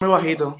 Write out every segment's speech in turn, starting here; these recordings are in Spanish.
Muy bajito.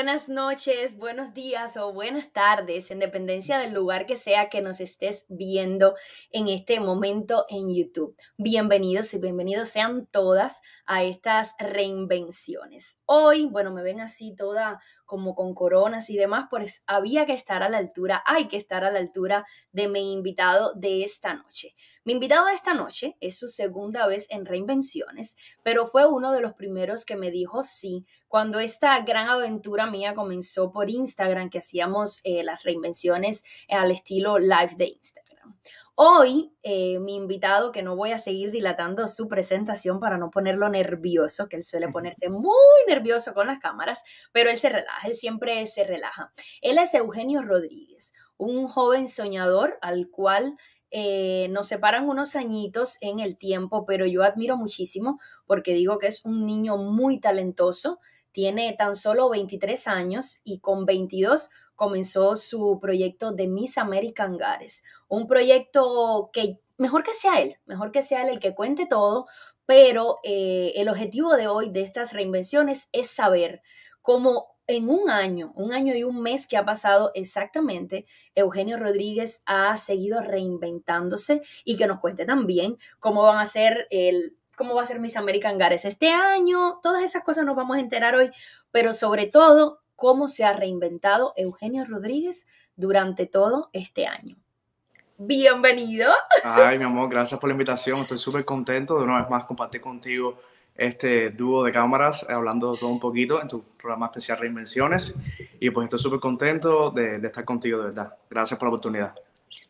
Buenas noches, buenos días o buenas tardes, en dependencia del lugar que sea que nos estés viendo en este momento en YouTube. Bienvenidos y bienvenidos sean todas a estas reinvenciones. Hoy, bueno, me ven así toda como con coronas y demás, pues había que estar a la altura, hay que estar a la altura de mi invitado de esta noche. Mi invitado de esta noche es su segunda vez en Reinvenciones, pero fue uno de los primeros que me dijo sí cuando esta gran aventura mía comenzó por Instagram, que hacíamos eh, las reinvenciones al estilo live de Instagram. Hoy, eh, mi invitado, que no voy a seguir dilatando su presentación para no ponerlo nervioso, que él suele ponerse muy nervioso con las cámaras, pero él se relaja, él siempre se relaja. Él es Eugenio Rodríguez, un joven soñador al cual eh, nos separan unos añitos en el tiempo, pero yo admiro muchísimo porque digo que es un niño muy talentoso, tiene tan solo 23 años y con 22 comenzó su proyecto de Miss American Gares, un proyecto que mejor que sea él, mejor que sea él el que cuente todo, pero eh, el objetivo de hoy de estas reinvenciones es saber cómo en un año, un año y un mes que ha pasado exactamente, Eugenio Rodríguez ha seguido reinventándose y que nos cuente también cómo van a ser el cómo va a ser Miss American Gares este año, todas esas cosas nos vamos a enterar hoy, pero sobre todo cómo se ha reinventado Eugenio Rodríguez durante todo este año. Bienvenido. Ay, mi amor, gracias por la invitación. Estoy súper contento de una vez más compartir contigo este dúo de cámaras, eh, hablando todo un poquito en tu programa especial Reinvenciones. Y pues estoy súper contento de, estar contigo, de verdad. Gracias por la oportunidad.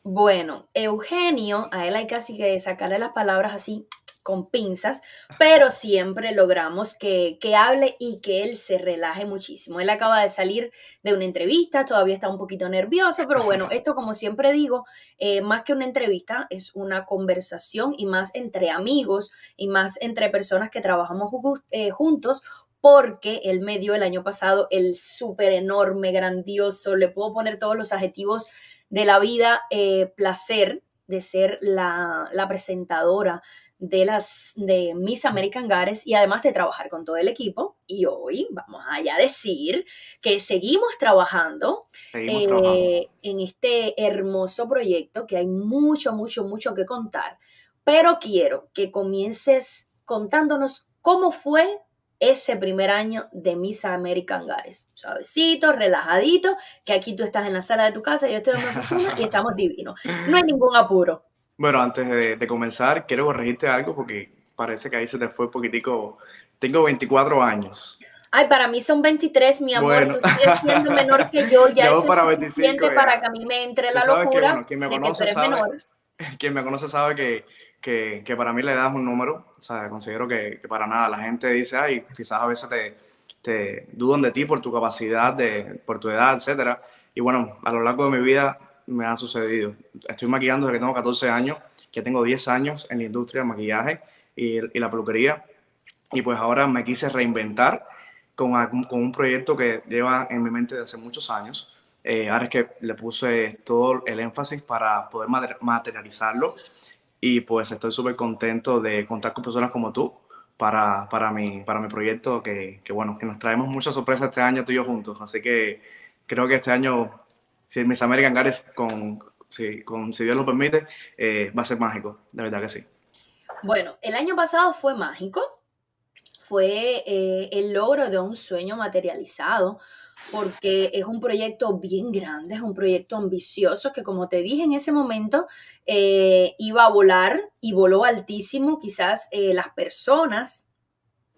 Bueno, Eugenio, a él hay casi que sacarle las palabras así con pinzas, pero siempre logramos que, hable y que él se relaje muchísimo. Él acaba de salir de una entrevista, todavía está un poquito nervioso, pero bueno, esto como siempre digo, eh, más que una entrevista, es una conversación y más entre amigos y más entre personas que trabajamos eh, juntos porque él me dio el año pasado el súper enorme, grandioso, le puedo poner todos los adjetivos de la vida, eh, placer de ser la, la presentadora de las de Miss American Gares y además de trabajar con todo el equipo. Y hoy vamos a ya decir que seguimos trabajando, eh, en este hermoso proyecto que hay mucho, mucho, mucho que contar. Pero quiero que comiences contándonos cómo fue ese primer año de Miss American Gares. Suavecito, relajadito, que aquí tú estás en la sala de tu casa, yo estoy en mi oficina y estamos divinos. No hay ningún apuro. Bueno, antes de, comenzar, quiero corregirte algo porque parece que ahí se te fue un poquitico. Tengo 24 años. Ay, para mí son 23, mi amor. Bueno. Tú sigues siendo menor que yo. Ya eso para es suficiente para que a mí me entre la locura quien me conoce sabe, Quien me conoce sabe que, que, que, para mí la edad es un número. O sea, considero que, que, para nada. La gente dice, ay, quizás a veces te, te dudan de ti por tu capacidad, de, por tu edad, etcétera. Y bueno, a lo largo de mi vida me ha sucedido. Estoy maquillando desde que tengo 14 años, que tengo 10 años en la industria del maquillaje y, la peluquería. Y pues ahora me quise reinventar con, con, un proyecto que lleva en mi mente desde hace muchos años. Eh, ahora es que le puse todo el énfasis para poder materializarlo. Y pues estoy súper contento de contar con personas como tú para, para, mi, para mi proyecto, que, que bueno, que nos traemos muchas sorpresas este año tú y yo juntos. Así que creo que este año si Miss American con, si, con, si Dios lo permite, eh, va a ser mágico, de verdad que sí. Bueno, el año pasado fue mágico, fue eh, el logro de un sueño materializado, porque es un proyecto bien grande, es un proyecto ambicioso que como te dije en ese momento, eh, iba a volar y voló altísimo. Quizás las personas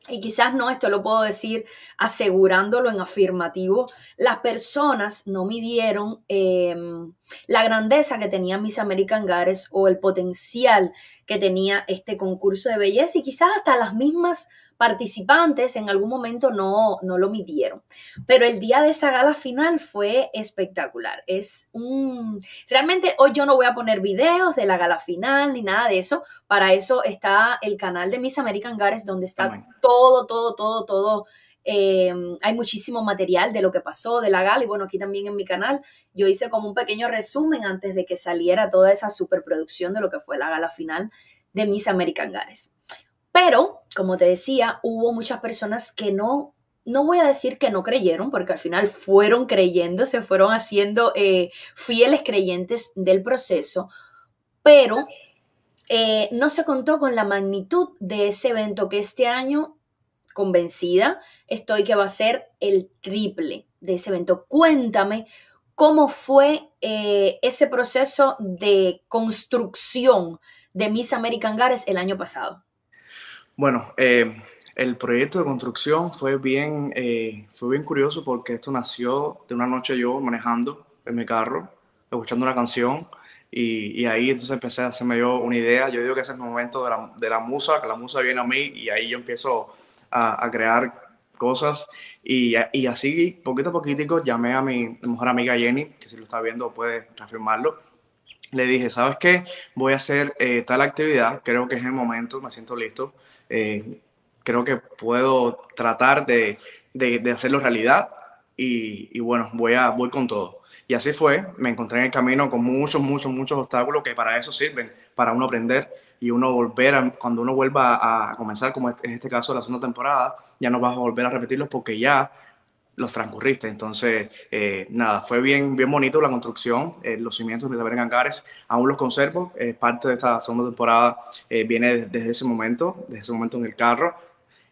y quizás no, esto lo puedo decir asegurándolo en afirmativo, las personas no midieron em, la grandeza que tenía Miss American Gares o el potencial que tenía este concurso de belleza y quizás hasta las mismas participantes en algún momento no, no lo midieron. Pero el día de esa gala final fue espectacular. Es un... Realmente hoy yo no voy a poner videos de la gala final ni nada de eso. Para eso está el canal de Miss American Gares donde está todo, todo, todo, todo. Em, hay muchísimo material de lo que pasó de la gala y bueno, aquí también en mi canal yo hice como un pequeño resumen antes de que saliera toda esa superproducción de lo que fue la gala final de Miss American Gares. Pero, como te decía, hubo muchas personas que no, no voy a decir que no creyeron, porque al final fueron creyendo, se fueron haciendo eh, fieles creyentes del proceso, pero eh, no se contó con la magnitud de ese evento que este año, convencida, estoy que va a ser el triple de ese evento. Cuéntame cómo fue eh, ese proceso de construcción de Miss American Gares el año pasado. Bueno, eh, el proyecto de construcción fue bien, eh, fue bien curioso porque esto nació de una noche yo manejando en mi carro, escuchando una canción y, ahí entonces empecé a hacerme yo una idea. Yo digo que ese es el momento de la, de la musa, que la musa viene a mí y ahí yo empiezo a, a crear cosas y, y, así poquito a poquito llamé a mi mejor amiga Jenny, que si lo está viendo puede reafirmarlo. Le dije, ¿sabes qué? Voy a hacer eh, tal actividad, creo que es el momento, me siento listo eh, creo que puedo tratar de, de, hacerlo realidad y, bueno, voy, a, voy con todo. Y así fue, me encontré en el camino con muchos, muchos, muchos obstáculos que para eso sirven, para uno aprender y uno volver, a, cuando uno vuelva a, comenzar, como en este caso la segunda temporada, ya no vas a volver a repetirlos porque ya los transcurriste. Entonces, eh, nada, fue bien, bien bonito la construcción, eh, los cimientos de Saber Gangares, aún los conservo, es parte de esta segunda temporada, eh, viene desde ese momento, desde ese momento en el carro.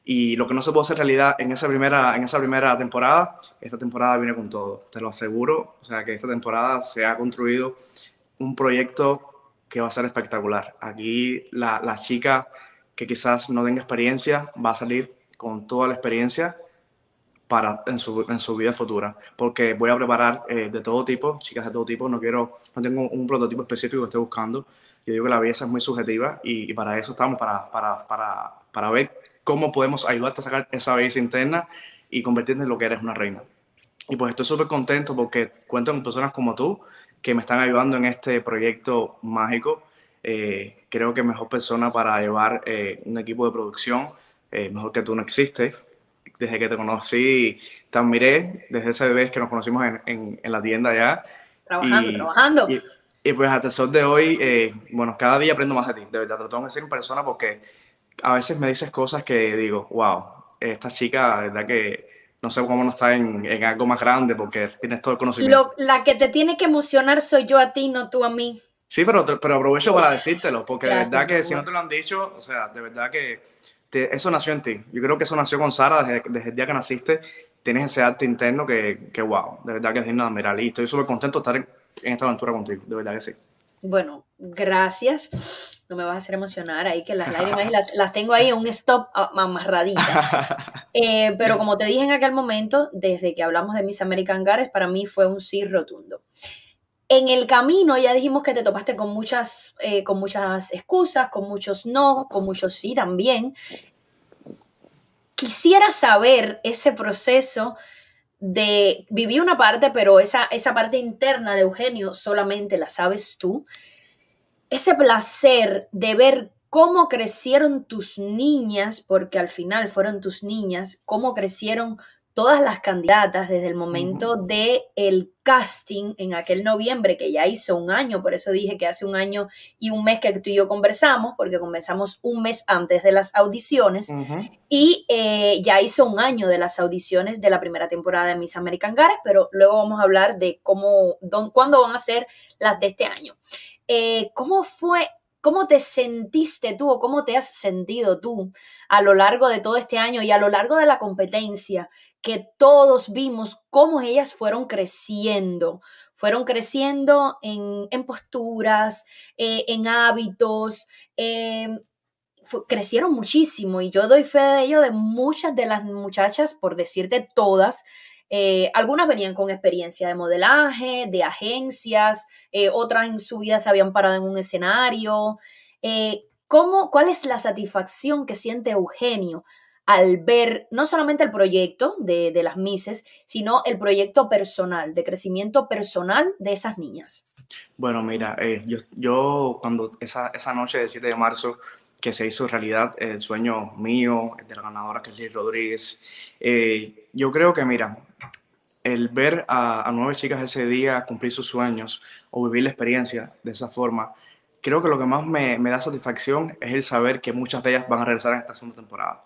Y lo que no se pudo hacer realidad en esa primera, en esa primera temporada, esta temporada viene con todo, te lo aseguro. O sea, que esta temporada se ha construido un proyecto que va a ser espectacular. Aquí la, la chica que quizás no tenga experiencia va a salir con toda la experiencia para en su, en su vida futura, porque voy a preparar eh, de todo tipo, chicas de todo tipo, no quiero, no tengo un prototipo específico que esté buscando, yo digo que la belleza es muy subjetiva y, para eso estamos, para, para, para, para, ver cómo podemos ayudarte a sacar esa belleza interna y convertirte en lo que eres una reina. Y pues estoy súper contento porque cuento con personas como tú que me están ayudando en este proyecto mágico. Eh, creo que mejor persona para llevar eh, un equipo de producción, mejor que tú no existe desde que te conocí, te admiré desde esa vez que nos conocimos en, en, la tienda ya. Trabajando, trabajando. Y, pues hasta el sol de hoy, eh, bueno, cada día aprendo más de ti, de verdad, te lo tengo que decir en persona porque a veces me dices cosas que digo, wow, esta chica, de verdad que no sé cómo no está en, en, algo más grande porque tienes todo el conocimiento. la que te tiene que emocionar soy yo a ti, no tú a mí. Sí, pero, pero aprovecho para decírtelo, porque de verdad que si no te lo han dicho, o sea, de verdad que eso nació en ti. Yo creo que eso nació con Sara desde, el día que naciste. Tienes ese arte interno que, que wow, de verdad que es digno de admirar. Y estoy súper contento de estar en, esta aventura contigo, de verdad que sí. Bueno, gracias. No me vas a hacer emocionar ahí, que las lágrimas las, las tengo ahí en un stop amarraditas. Eh, pero como te dije en aquel momento, desde que hablamos de Miss American Gares, para mí fue un sí rotundo. En el camino ya dijimos que te topaste con muchas, eh, con muchas excusas, con muchos no, con muchos sí también. Quisiera saber ese proceso de vivir una parte, pero esa, esa parte interna de Eugenio solamente la sabes tú. Ese placer de ver cómo crecieron tus niñas, porque al final fueron tus niñas, cómo crecieron todas las candidatas desde el momento de el casting en aquel noviembre que ya hizo un año, por eso dije que hace un año y un mes que tú y yo conversamos, porque comenzamos un mes antes de las audiciones y eh, ya hizo un año de las audiciones de la primera temporada de Miss American Gares, pero luego vamos a hablar de cómo, cuándo van a ser las de este año. Eh, ¿Cómo fue ¿Cómo te sentiste tú o cómo te has sentido tú a lo largo de todo este año y a lo largo de la competencia? Que todos vimos cómo ellas fueron creciendo, fueron creciendo en, posturas, eh, en hábitos, em, crecieron muchísimo y yo doy fe de ello de muchas de las muchachas, por decirte todas. Eh, algunas venían con experiencia de modelaje, de agencias, eh, otras en su vida se habían parado en un escenario. ¿cómo, ¿Cuál es la satisfacción que siente Eugenio al ver no solamente el proyecto de, las Mises, sino el proyecto personal, de crecimiento personal de esas niñas? Bueno, mira, eh, yo, yo, cuando esa, esa noche del 7 de marzo que se hizo realidad el sueño mío, de la ganadora Liz Rodríguez, eh, yo creo que, mira, el ver a, a, nueve chicas ese día cumplir sus sueños o vivir la experiencia de esa forma, creo que lo que más me, me da satisfacción es el saber que muchas de ellas van a regresar en esta segunda temporada.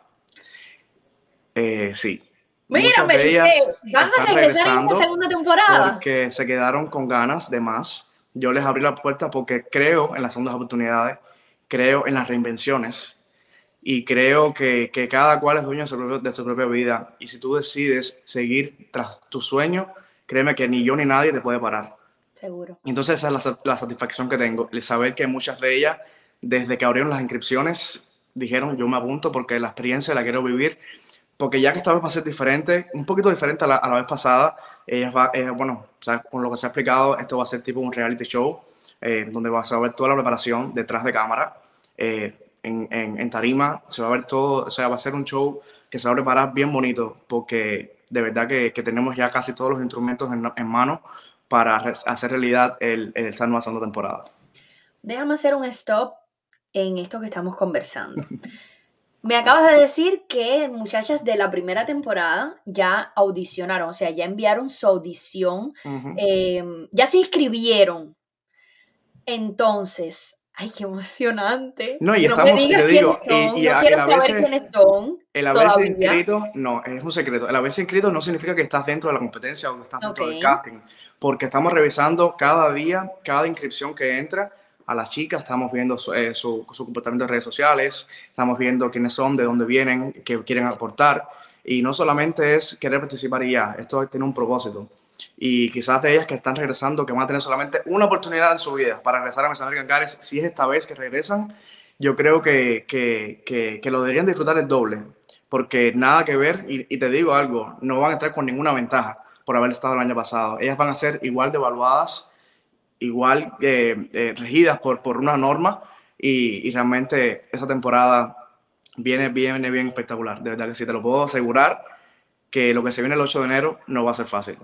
Eh, sí. Mira, me dice, ¿van a regresar en la segunda temporada? Porque se quedaron con ganas de más. Yo les abrí la puerta porque creo en las segundas oportunidades, creo en las reinvenciones y creo que, que cada cual es dueño de su, de su, propia vida. Y si tú decides seguir tras tu sueño, créeme que ni yo ni nadie te puede parar. Seguro. Entonces esa es la, la satisfacción que tengo, el saber que muchas de ellas, desde que abrieron las inscripciones, dijeron yo me apunto porque la experiencia la quiero vivir porque ya que esta vez va a ser diferente, un poquito diferente a la, a la vez pasada, ella va, eh, bueno, con lo que se ha explicado, esto va a ser tipo un reality show, eh, donde va a ver toda la preparación detrás de cámara, eh, en, en, en, tarima, se va a ver todo, o sea, va a ser un show que se va a preparar bien bonito, porque de verdad que, que tenemos ya casi todos los instrumentos en, en mano para hacer realidad el, el esta nueva segunda temporada. Déjame hacer un stop en esto que estamos conversando. Me acabas de decir que muchachas de la primera temporada ya audicionaron, o sea, ya enviaron su audición, em, ya se inscribieron. Entonces, ay, qué emocionante. No, y estamos, me digas digo, son, y, no quiero saber quiénes son. El haberse inscrito, no, es un secreto. El haberse inscrito no significa que estás dentro de la competencia o que estás dentro del casting, porque estamos revisando cada día, cada inscripción que entra a las chicas, estamos viendo eh, su, su, comportamiento en redes sociales, estamos viendo quiénes son, de dónde vienen, qué quieren aportar. Y no solamente es querer participar ya, esto tiene un propósito. Y quizás de ellas que están regresando, que van a tener solamente una oportunidad en su vida para regresar a Miss American Gares, si es esta vez que regresan, yo creo que, que, que, que lo deberían disfrutar el doble, porque nada que ver, y, y te digo algo, no van a entrar con ninguna ventaja por haber estado el año pasado. Ellas van a ser igual de evaluadas igual eh, regidas por, por una norma y, y, realmente esa temporada viene, viene bien espectacular. De verdad que sí, te lo puedo asegurar que lo que se viene el 8 de enero no va a ser fácil.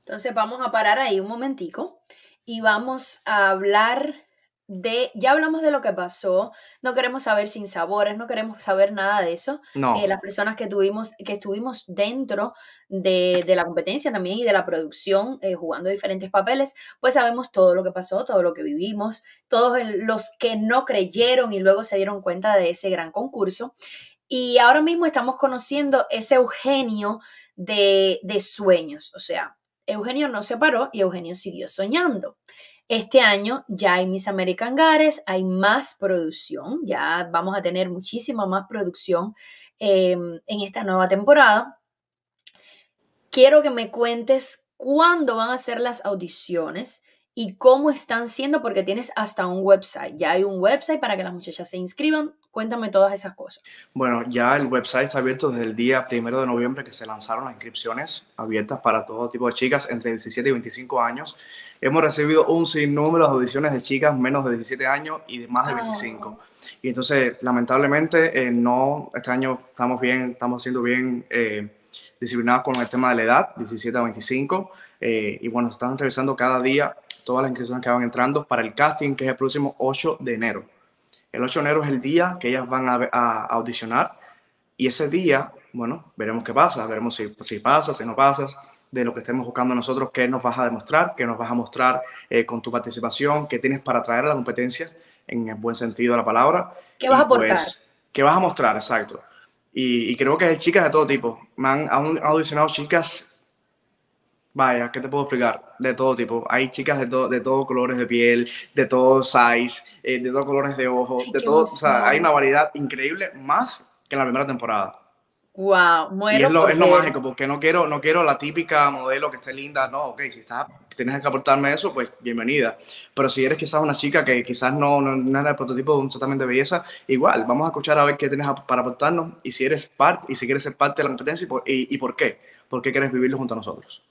Entonces vamos a parar ahí un momentico y vamos a hablar de, ya hablamos de lo que pasó, no queremos saber sin sabores, no queremos saber nada de eso. No. Eh, las personas que tuvimos, que estuvimos dentro de, de, la competencia también y de la producción, eh, jugando diferentes papeles, pues sabemos todo lo que pasó, todo lo que vivimos, todos los que no creyeron y luego se dieron cuenta de ese gran concurso. Y ahora mismo estamos conociendo ese Eugenio de, de sueños, o sea, Eugenio no se paró y Eugenio siguió soñando. Este año ya hay Miss American Gares, hay más producción, ya vamos a tener muchísima más producción eh, en esta nueva temporada. Quiero que me cuentes cuándo van a ser las audiciones y cómo están siendo, porque tienes hasta un website. Ya hay un website para que las muchachas se inscriban. Cuéntame todas esas cosas. Bueno, ya el website está abierto desde el día primero de noviembre que se lanzaron las inscripciones abiertas para todo tipo de chicas entre 17 y 25 años. Hemos recibido un sinnúmero de audiciones de chicas menos de 17 años y de más de 25. Oh. Y entonces, lamentablemente, eh, no, este año estamos bien, estamos siendo bien eh, disciplinados con el tema de la edad, 17 a 25. Eh, y bueno, están revisando cada día todas las inscripciones que van entrando para el casting, que es el próximo 8 de enero. El 8 de enero es el día que ellas van a, a audicionar y ese día, bueno, veremos qué pasa, veremos si, si pasa, si no pasa, de lo que estemos buscando nosotros, qué nos vas a demostrar, qué nos vas a mostrar eh, con tu participación, qué tienes para traer a la competencia, en el buen sentido de la palabra. ¿Qué vas a aportar? Pues, ¿Qué vas a mostrar? Exacto. Y, y creo que hay chicas de todo tipo. Me han, han audicionado chicas Vaya, ¿qué te puedo explicar? De todo tipo. Hay chicas de, to de todos colores de piel, de todos size, eh, de todos colores de ojos, de todo. O sea, hay una variedad increíble, más que en la primera temporada. Wow, muero. Y es lo, es lo, mágico, porque no quiero, no quiero la típica modelo que esté linda. No, ok, si está tienes que aportarme eso, pues bienvenida. Pero si eres quizás una chica que quizás no, no, era el prototipo de un tratamiento de belleza, igual, vamos a escuchar a ver qué tienes para aportarnos y si eres parte y si quieres ser parte de la competencia y por, qué. ¿Por qué quieres vivirlo junto a nosotros?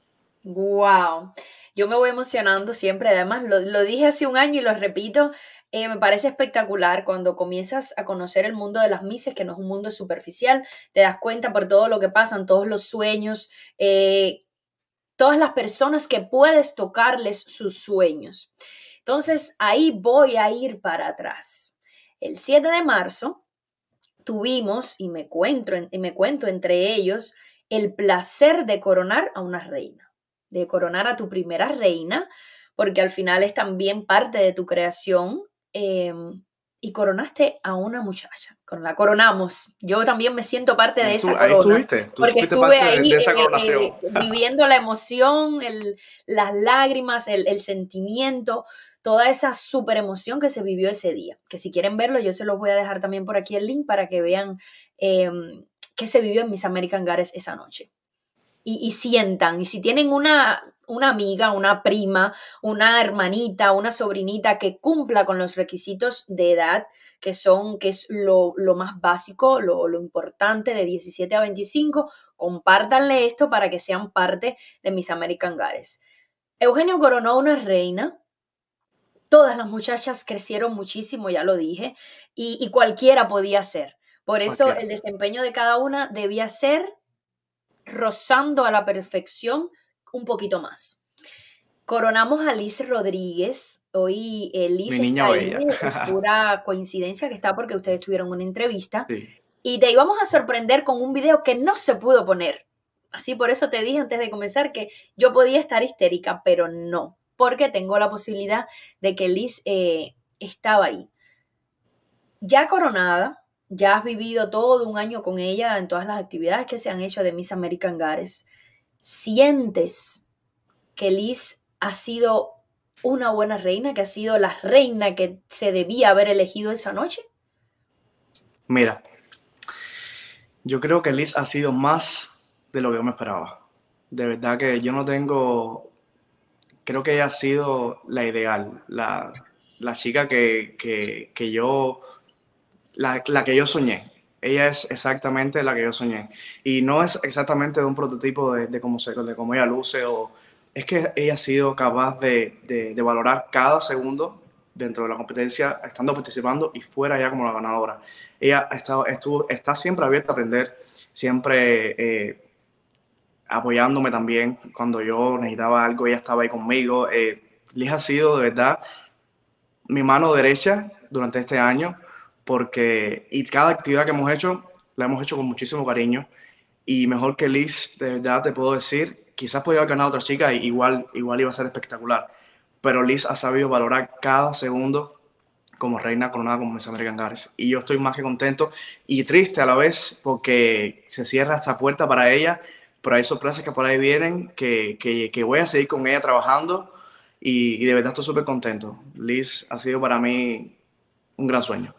Wow. Yo me voy emocionando siempre, además lo, dije hace un año y lo repito, eh, me parece espectacular cuando comienzas a conocer el mundo de las mises, que no es un mundo superficial, te das cuenta por todo lo que pasan, todos los sueños, eh, todas las personas que puedes tocarles sus sueños. Entonces, ahí voy a ir para atrás. El 7 de marzo tuvimos, y me y me cuento entre ellos, el placer de coronar a una reina, de coronar a tu primera reina, porque al final es también parte de tu creación Em, y coronaste a una muchacha. La coronamos. Yo también me siento parte de esa corona. Ahí estuviste. porque estuve ahí de, esa eh, eh, viviendo la emoción, las lágrimas, el, sentimiento, toda esa super emoción que se vivió ese día. Que si quieren verlo, yo se los voy a dejar también por aquí el link para que vean em, qué se vivió en Miss American Gares esa noche. Y, sientan, y si tienen una una amiga, una prima, una hermanita, una sobrinita que cumpla con los requisitos de edad, que son, que es lo, más básico, lo, lo, importante de 17 a 25, compártanle esto para que sean parte de mis American Gares. Eugenio coronó una reina. Todas las muchachas crecieron muchísimo, ya lo dije, y, cualquiera podía ser. Por eso el desempeño de cada una debía ser rozando a la perfección un poquito más. Coronamos a Liz Rodríguez. Hoy eh, Liz está ahí. Es pura coincidencia que está porque ustedes tuvieron una entrevista. Y te íbamos a sorprender con un video que no se pudo poner. Así por eso te dije antes de comenzar que yo podía estar histérica, pero no, porque tengo la posibilidad de que Liz eh, estaba ahí. Ya coronada, ya has vivido todo un año con ella en todas las actividades que se han hecho de Miss American Gares sientes que Liz ha sido una buena reina, que ha sido la reina que se debía haber elegido esa noche? Mira, yo creo que Liz ha sido más de lo que yo me esperaba. De verdad que yo no tengo, creo que ella ha sido la ideal, la, chica que, yo, la, que yo soñé ella es exactamente la que yo soñé. Y no es exactamente de un prototipo de, cómo, se, de cómo ella luce, o es que ella ha sido capaz de, valorar cada segundo dentro de la competencia, estando participando y fuera ya como la ganadora. Ella estado, estuvo, está siempre abierta a aprender, siempre eh, apoyándome también cuando yo necesitaba algo, ella estaba ahí conmigo. Eh, ha sido de verdad mi mano derecha durante este año porque y cada actividad que hemos hecho la hemos hecho con muchísimo cariño y mejor que Liz, de verdad te puedo decir, quizás podía haber ganado otra chica y igual, igual iba a ser espectacular, pero Liz ha sabido valorar cada segundo como reina coronada como Miss American Gares y yo estoy más que contento y triste a la vez porque se cierra esta puerta para ella, pero hay sorpresas que por ahí vienen que, que, que voy a seguir con ella trabajando y, y de verdad estoy súper contento. Liz ha sido para mí un gran sueño.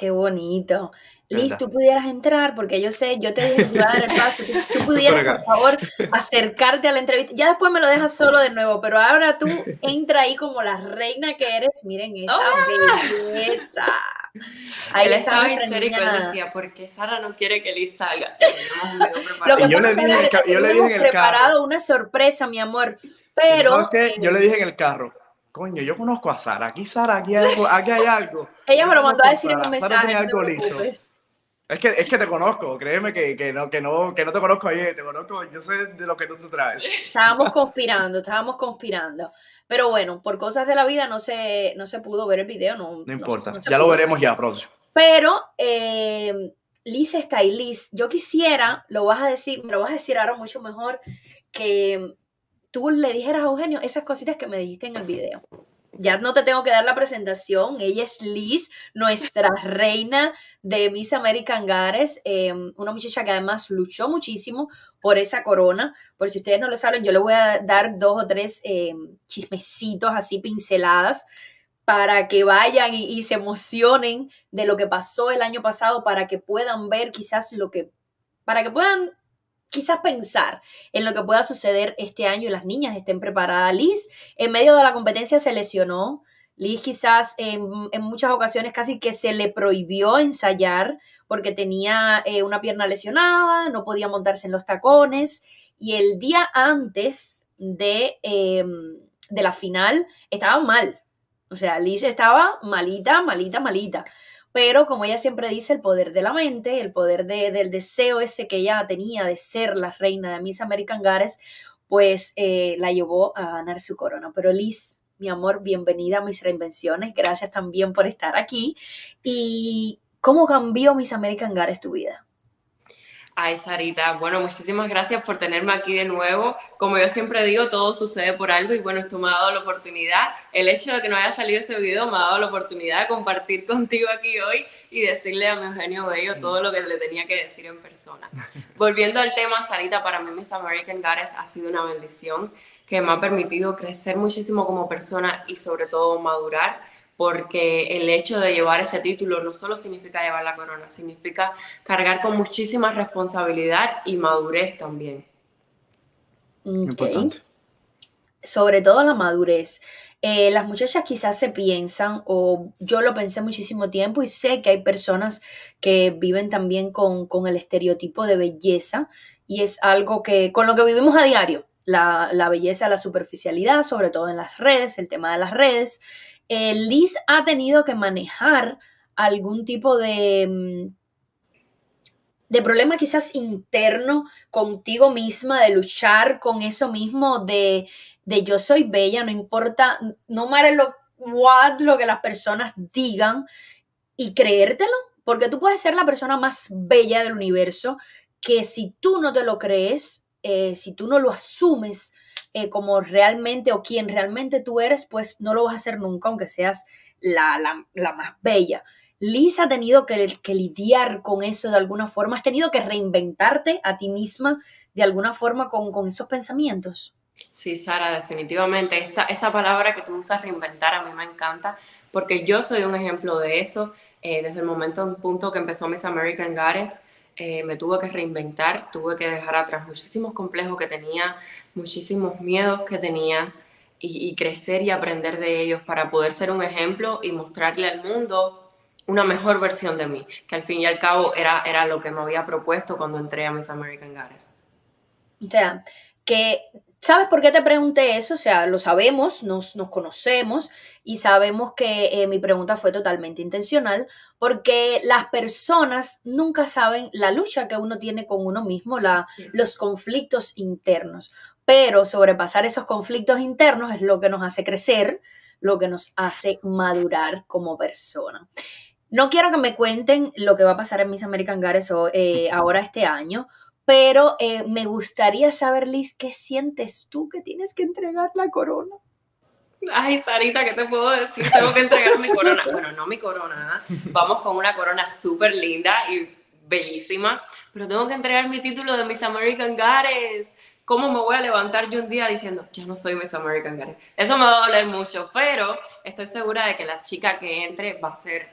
Qué bonito. Liz, tú pudieras entrar, porque yo sé, yo te dije que iba a dar el paso, tú, pudieras, por favor, acercarte a la entrevista. Ya después me lo dejas solo de nuevo, pero ahora tú entra ahí como la reina que eres. Miren esa belleza. Ahí Él estaba histérico, él decía, porque Sara no quiere que Liz salga. Lo que yo le dije, yo le dije en el preparado una sorpresa, mi amor, pero... qué? Yo le dije en el carro, coño, yo conozco a Sara, aquí Sara, aquí hay algo. Aquí hay algo. Ella me lo mandó a decir en un mensaje. Sara algo listo. Es que, es que te conozco, créeme que, que, no, que, no, que no te conozco ayer, te conozco, yo sé de lo que tú te traes. Estábamos conspirando, estábamos conspirando. Pero bueno, por cosas de la vida no se, no se pudo ver el video. No, no importa, ya lo veremos ya próximo. Pero eh, Liz está ahí, Liz. Yo quisiera, lo vas a decir, me lo vas a decir ahora mucho mejor, que tú le dijeras a Eugenio esas cositas que me dijiste en el video. Ya no te tengo que dar la presentación. Ella es Liz, nuestra reina de Miss American Gares, em, una muchacha que además luchó muchísimo por esa corona. Por si ustedes no lo saben, yo le voy a dar dos o tres em, chismecitos así pinceladas para que vayan y, y se emocionen de lo que pasó el año pasado, para que puedan ver quizás lo que, para que puedan quizás pensar en lo que pueda suceder este año y las niñas estén preparadas. Liz, en medio de la competencia se lesionó. Liz quizás en, muchas ocasiones casi que se le prohibió ensayar porque tenía eh, una pierna lesionada, no podía montarse en los tacones y el día antes de, em, de la final estaba mal. O sea, Liz estaba malita, malita, malita. Pero como ella siempre dice, el poder de la mente, el poder del deseo ese que ella tenía de ser la reina de Miss American Goddess, pues eh, la llevó a ganar su corona. Pero Liz, mi amor, bienvenida a mis reinvenciones. Gracias también por estar aquí. ¿Y cómo cambió Miss American Goddess tu vida? Ay, Sarita, bueno, muchísimas gracias por tenerme aquí de nuevo. Como yo siempre digo, todo sucede por algo y bueno, esto me ha dado la oportunidad. El hecho de que no haya salido ese video me ha dado la oportunidad de compartir contigo aquí hoy y decirle a mi Eugenio Bello todo lo que le tenía que decir en persona. Volviendo al tema, Sarita, para mí Miss American Goddess ha sido una bendición que me ha permitido crecer muchísimo como persona y sobre todo madurar porque el hecho de llevar ese título no solo significa llevar la corona, significa cargar con muchísima responsabilidad y madurez también. Importante. Sobre todo la madurez. Eh, las muchachas quizás se piensan, o yo lo pensé muchísimo tiempo y sé que hay personas que viven también con, el estereotipo de belleza y es algo que con lo que vivimos a diario, la, la belleza, la superficialidad, sobre todo en las redes, el tema de las redes. Eh, Liz ha tenido que manejar algún tipo de, mm, de problema quizás interno contigo misma, de luchar con eso mismo, de, de yo soy bella, no importa, no matter lo, what, lo que las personas digan y creértelo, porque tú puedes ser la persona más bella del universo, que si tú no te lo crees, eh, si tú no lo asumes, eh, como realmente o quien realmente tú eres, pues no lo vas a hacer nunca, aunque seas la, más bella. Liz ha tenido que, lidiar con eso de alguna forma, has tenido que reinventarte a ti misma de alguna forma con, esos pensamientos. Sí, Sara, definitivamente. Esta, esa palabra que tú usas, reinventar, a mí me encanta, porque yo soy un ejemplo de eso. Eh, desde el momento en punto que empezó Miss American Goddess, eh, me tuve que reinventar, tuve que dejar atrás muchísimos complejos que tenía, muchísimos miedos que tenía y, crecer y aprender de ellos para poder ser un ejemplo y mostrarle al mundo una mejor versión de mí, que al fin y al cabo era, era lo que me había propuesto cuando entré a Miss American Goddess. O sea, que ¿Sabes por qué te pregunté eso? O sea, lo sabemos, nos, nos conocemos y sabemos que eh, mi pregunta fue totalmente intencional porque las personas nunca saben la lucha que uno tiene con uno mismo, la, los conflictos internos. Pero sobrepasar esos conflictos internos es lo que nos hace crecer, lo que nos hace madurar como persona. No quiero que me cuenten lo que va a pasar en Miss American Goddess eh, ahora este año, pero eh, me gustaría saber, Liz, ¿qué sientes tú que tienes que entregar la corona? Ay, Sarita, ¿qué te puedo decir? Tengo que entregar mi corona. Bueno, no mi corona. ¿eh? Vamos con una corona súper linda y bellísima, pero tengo que entregar mi título de Miss American Goddess. ¿Cómo me voy a levantar yo un día diciendo, yo no soy Miss American Goddess? Eso me va a doler mucho, pero estoy segura de que la chica que entre va a ser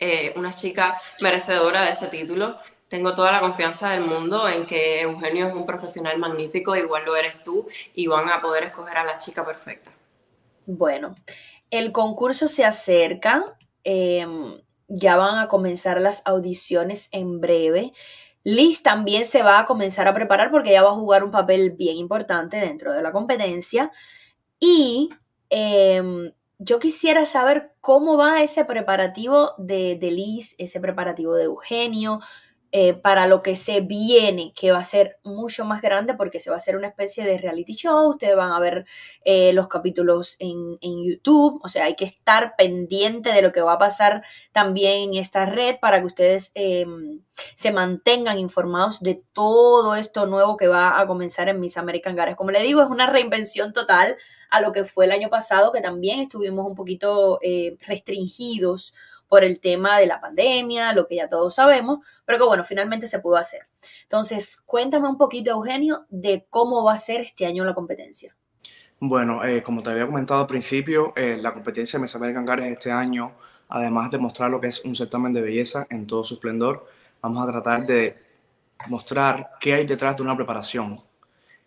eh, una chica merecedora de ese título tengo toda la confianza del mundo en que Eugenio es un profesional magnífico, igual lo eres tú, y van a poder escoger a la chica perfecta. Bueno, el concurso se acerca, em, ya van a comenzar las audiciones en breve. Liz también se va a comenzar a preparar porque ella va a jugar un papel bien importante dentro de la competencia. Y em, yo quisiera saber cómo va ese preparativo de, de Liz, ese preparativo de Eugenio, eh, para lo que se viene, que va a ser mucho más grande porque se va a hacer una especie de reality show, ustedes van a ver eh, los capítulos en, YouTube, o sea, hay que estar pendiente de lo que va a pasar también en esta red para que ustedes em, se mantengan informados de todo esto nuevo que va a comenzar en Miss American Gares. Como le digo, es una reinvención total a lo que fue el año pasado, que también estuvimos un poquito eh, restringidos por el tema de la pandemia, lo que ya todos sabemos, pero que bueno, finalmente se pudo hacer. Entonces, cuéntame un poquito, Eugenio, de cómo va a ser este año la competencia. Bueno, eh, como te había comentado al principio, eh, la competencia de Miss American Gares este año, además de mostrar lo que es un certamen de belleza en todo su esplendor, vamos a tratar de mostrar qué hay detrás de una preparación,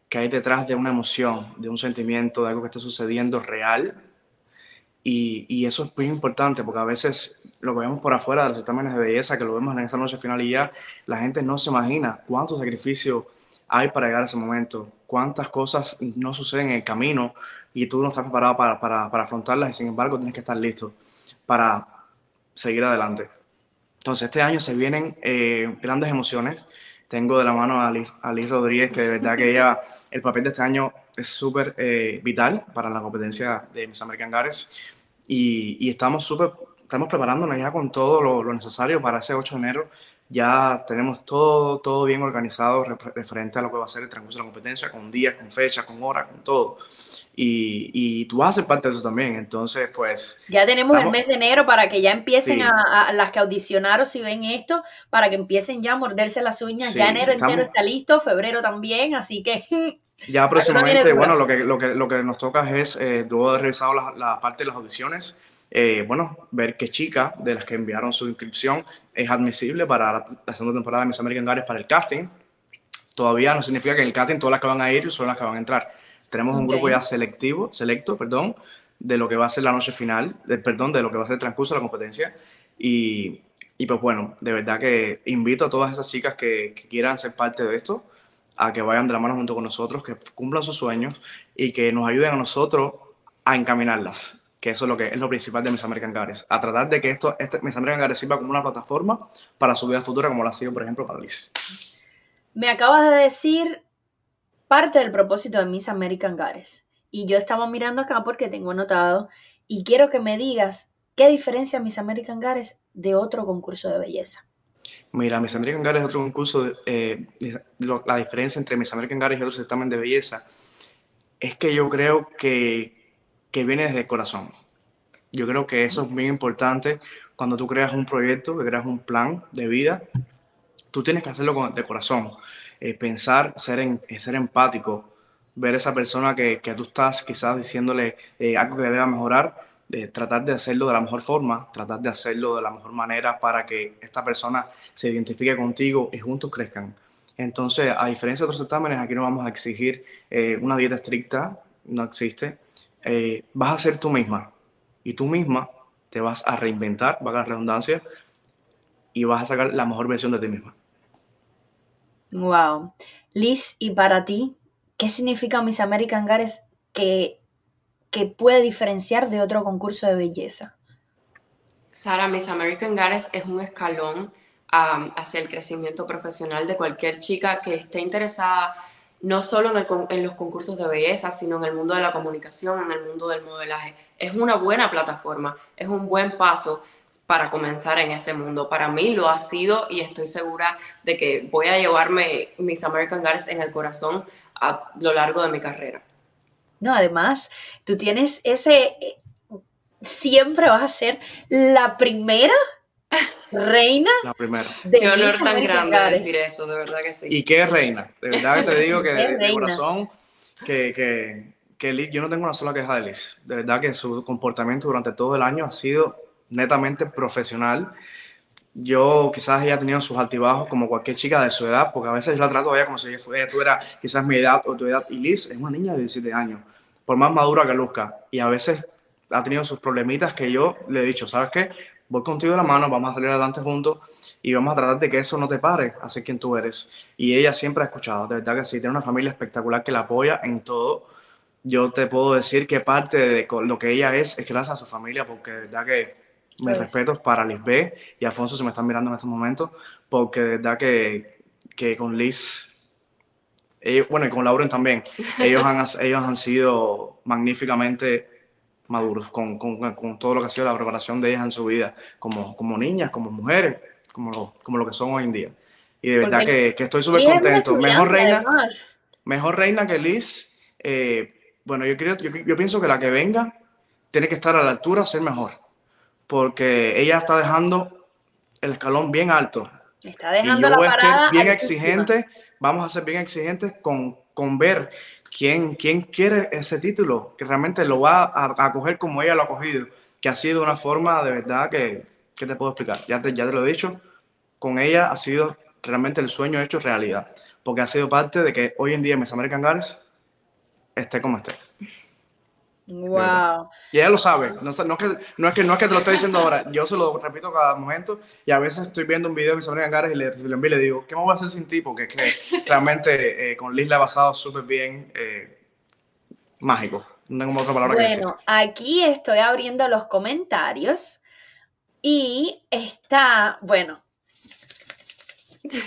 qué hay detrás de una emoción, de un sentimiento, de algo que esté sucediendo real. Y, y, eso es muy importante porque a veces lo que vemos por afuera de los certámenes de belleza, que lo vemos en esa noche final y ya, la gente no se imagina cuánto sacrificio hay para llegar a ese momento, cuántas cosas no suceden en el camino y tú no estás preparado para, para, para afrontarlas y sin embargo tienes que estar listo para seguir adelante. Entonces este año se vienen eh, grandes emociones. Tengo de la mano a Liz, Rodríguez, que de verdad que ella, el papel de este año es súper eh, vital para la competencia de Miss American Gares y, y estamos súper, estamos preparándonos ya con todo lo, lo, necesario para ese 8 de enero. Ya tenemos todo, todo bien organizado referente a lo que va a ser el transcurso de la competencia, con días, con fechas, con horas, con todo. Y, y, tú vas a ser parte de eso también, entonces pues... Ya tenemos el mes de enero para que ya empiecen a, las que audicionaron si ven esto, para que empiecen ya a morderse las uñas, ya enero entero está listo, febrero también, así que... Ya próximamente, bueno, lo que, lo, que, lo que nos toca es, eh, luego de revisado la, la parte de las audiciones, eh, bueno, ver qué chica de las que enviaron su inscripción es admisible para la, segunda temporada de Miss American Gares para el casting. Todavía no significa que en el casting todas las que van a ir son las que van a entrar. Tenemos un grupo ya selectivo, selecto, perdón, de lo que va a ser la noche final, de, perdón, de lo que va a ser el transcurso de la competencia. Y, y pues bueno, de verdad que invito a todas esas chicas que, que quieran ser parte de esto a que vayan de la mano junto con nosotros, que cumplan sus sueños y que nos ayuden a nosotros a encaminarlas que eso es lo que es lo principal de Miss American Gares, a tratar de que esto, este Miss American Gares sirva como una plataforma para su vida futura, como lo ha sido, por ejemplo, para Liz. Me acabas de decir parte del propósito de Miss American Gares, y yo estaba mirando acá porque tengo anotado, y quiero que me digas qué diferencia Miss American Gares de otro concurso de belleza. Mira, Miss American Gares es otro concurso, eh, la diferencia entre Miss American Gares y otro certamen de belleza es que yo creo que que viene desde el corazón. Yo creo que eso es muy importante cuando tú creas un proyecto, que creas un plan de vida, tú tienes que hacerlo con, de corazón, eh, pensar, ser, en, ser empático, ver esa persona que, que tú estás quizás diciéndole eh, algo que deba mejorar, de tratar de hacerlo de la mejor forma, tratar de hacerlo de la mejor manera para que esta persona se identifique contigo y juntos crezcan. Entonces, a diferencia de otros certámenes, aquí no vamos a exigir eh, una dieta estricta, no existe. Eh, vas a ser tú misma y tú misma te vas a reinventar, va a la redundancia, y vas a sacar la mejor versión de ti misma. Wow. Liz, y para ti, ¿qué significa Miss American Gares que, que puede diferenciar de otro concurso de belleza? Sara, Miss American Gares es un escalón hacia el crecimiento profesional de cualquier chica que esté interesada no solo en, los concursos de belleza, sino en el mundo de la comunicación, en el mundo del modelaje. Es una buena plataforma, es un buen paso para comenzar en ese mundo. Para mí lo ha sido y estoy segura de que voy a llevarme mis American Girls en el corazón a lo largo de mi carrera. No, además, tú tienes ese, siempre vas a ser la primera Reina. La primera. De Qué honor tan grande decir eso, de verdad que sí. ¿Y qué reina? De verdad que te digo que de, corazón, que, que, que Liz, yo no tengo una sola queja de Liz. De verdad que su comportamiento durante todo el año ha sido netamente profesional. Yo quizás ella ha tenido sus altibajos como cualquier chica de su edad, porque a veces yo la trato ella como si ella tuviera quizás mi edad o tu edad. Y Liz es una niña de 17 años, por más madura que luzca. Y a veces ha tenido sus problemitas que yo le he dicho, ¿sabes qué? Voy contigo de la mano, vamos a salir adelante juntos y vamos a tratar de que eso no te pare a ser quien tú eres. Y ella siempre ha escuchado, de verdad que sí, tiene una familia espectacular que la apoya en todo. Yo te puedo decir que parte de lo que ella es es gracias a su familia, porque de verdad que mis pues. respetos para Lisbeth y Alfonso se me están mirando en estos momentos, porque de verdad que, que con Liz bueno, y con Lauren también, ellos han, ellos han sido magníficamente maduros con, con, con, todo lo que ha sido la preparación de ellas en su vida, como, como niñas, como mujeres, como lo, como lo que son hoy en día. Y de verdad que, que, estoy súper contento. Mejor reina, mejor reina que Liz. Eh, bueno, yo, creo, yo, yo, pienso que la que venga tiene que estar a la altura, ser mejor, porque ella está dejando el escalón bien alto. Está dejando y yo voy a ser bien exigente, vamos a ser bien exigentes con, con ver ¿quién, quién quiere ese título? Que realmente lo va a, a, coger como ella lo ha cogido, que ha sido una forma de verdad que, ¿qué te puedo explicar? Ya te, ya te lo he dicho, con ella ha sido realmente el sueño hecho realidad, porque ha sido parte de que hoy en día Miss American Girls esté como esté. Wow. Y ella lo sabe. No, no, es que, no, es que, no es que te lo esté diciendo ahora. Yo se lo repito cada momento. Y a veces estoy viendo un video de mis American Gares y le, le envío y le digo, ¿qué me voy a hacer sin ti? Porque es que realmente eh, con Liz la ha pasado súper bien. Eh, mágico. No tengo otra palabra bueno, que decir. Bueno, aquí estoy abriendo los comentarios. Y está, bueno,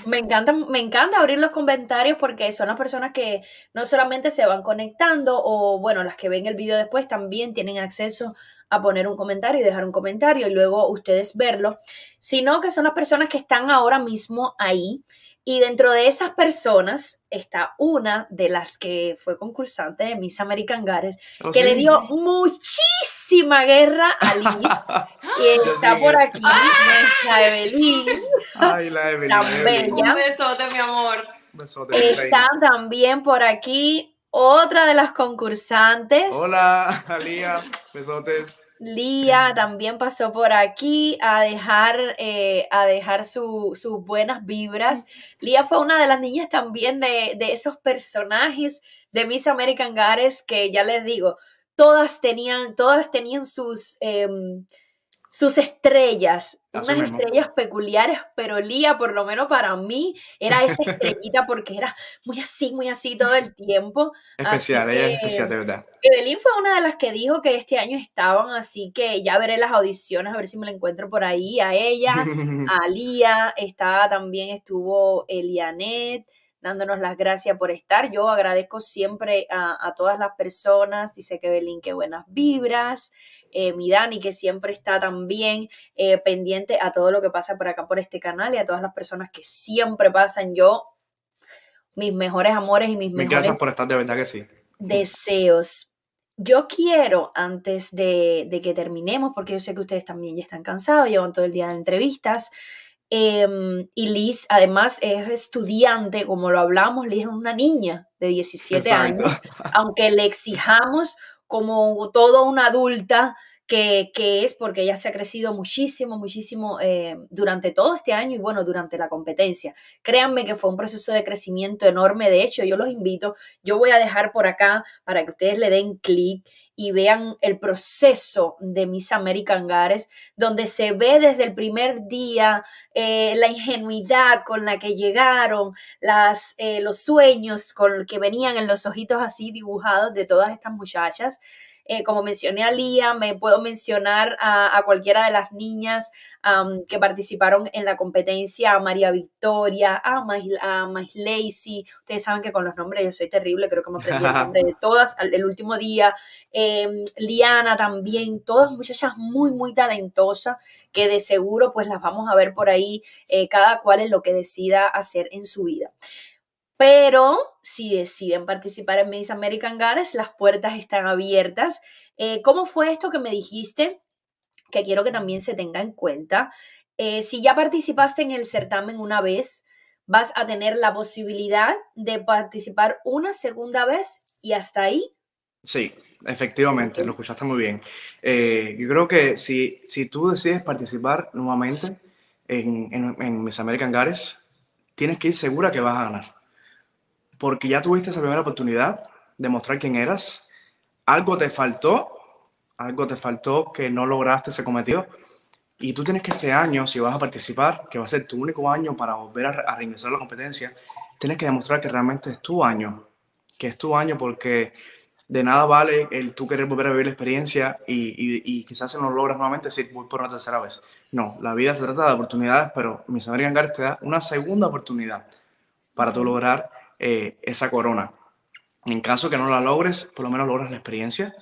me encanta, me encanta abrir los comentarios porque son las personas que no solamente se van conectando o, bueno, las que ven el video después también tienen acceso a poner un comentario y dejar un comentario y luego ustedes verlo, sino que son las personas que están ahora mismo ahí. Y dentro de esas personas está una de las que fue concursante de Miss American Gares, Oh, que le dio muchísima guerra a Liz. y está sí, por aquí nuestra Evelyn. Ay, la Evelyn. Tan Evelyn. bella. Un besote, mi amor. Besote, Está también por aquí otra de las concursantes. Hola, Alía. Besotes. Lía también pasó por aquí a dejar, eh, a dejar su- sus buenas vibras. Lía fue una de las niñas también de, de esos personajes de Miss American Gares que ya les digo, todas tenían, todas tenían sus, em, sus estrellas, Así unas mismo. estrellas peculiares, pero Lía, por lo menos para mí, era esa estrellita porque era muy así, muy así todo el tiempo. Especial, Así ella que- es especial, de verdad. Evelyn fue una de las que dijo que este año estaban, así que ya veré las audiciones, a ver si me la encuentro por ahí, a ella, a Lía, estaba también, estuvo Elianet, dándonos las gracias por estar. Yo agradezco siempre a, a todas las personas, dice que qué buenas vibras. Eh, mi Dani, que siempre está también eh, pendiente a todo lo que pasa por acá, por este canal, y a todas las personas que siempre pasan. Yo, mis mejores amores y mis Mil mejores gracias por estar, de verdad que sí. deseos. Yo quiero, antes de, de que terminemos, porque yo sé que ustedes también ya están cansados, llevan todo el día de entrevistas, em, y Liz además es estudiante, como lo hablamos, Liz es una niña de 17 Exacto. años, aunque le exijamos como toda una adulta que, es porque ella se ha crecido muchísimo, muchísimo eh, durante todo este año y bueno, durante la competencia. Créanme que fue un proceso de crecimiento enorme. De hecho, yo los invito, yo voy a dejar por acá para que ustedes le den clic y vean el proceso de Miss American Gares, donde se ve desde el primer día eh, la ingenuidad con la que llegaron, las, eh, los sueños con que venían en los ojitos así dibujados de todas estas muchachas. Eh, como mencioné a Lía, me puedo mencionar a, a cualquiera de las niñas um, que participaron en la competencia, a María Victoria, a Mais, a Mais Lacey. Ustedes saben que con los nombres yo soy terrible, creo que me aprendí el nombre de todas el último día. Eh, Liana también, todas muchachas muy, muy talentosas que de seguro pues las vamos a ver por ahí, eh, cada cual en lo que decida hacer en su vida. Pero si deciden participar en Miss American Gares, las puertas están abiertas. Eh, ¿Cómo fue esto que me dijiste? Que quiero que también se tenga en cuenta. Eh, si ya participaste en el certamen una vez, vas a tener la posibilidad de participar una segunda vez y hasta ahí. Sí, efectivamente, lo escuchaste muy bien. Eh, yo creo que si, si tú decides participar nuevamente en, en, en Miss American Gares, tienes que ir segura que vas a ganar. Porque ya tuviste esa primera oportunidad de mostrar quién eras. Algo te faltó, algo te faltó que no lograste ese cometido. Y tú tienes que este año, si vas a participar, que va a ser tu único año para volver a, a reingresar a la competencia, tienes que demostrar que realmente es tu año. Que es tu año porque de nada vale el tú querer volver a vivir la experiencia y, quizás si no lo logras nuevamente decir voy por una tercera vez. No, la vida se trata de oportunidades, pero Miss American Gares te da una segunda oportunidad para tú lograr eh, esa corona. En caso que no la logres, por lo menos logras la experiencia,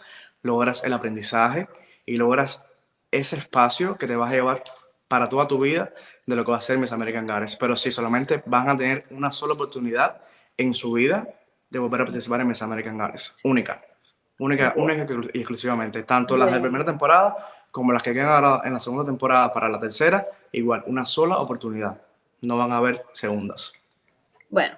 logras el aprendizaje y logras ese espacio que te vas a llevar para toda tu vida de lo que va a ser Miss American Gares. Pero sí, solamente van a tener una sola oportunidad en su vida de volver a participar en Miss American Gares. Única. Única, única y exclusivamente. Tanto las de primera temporada como las que quedan ahora en la segunda temporada para la tercera, igual, una sola oportunidad. No van a haber segundas. Bueno,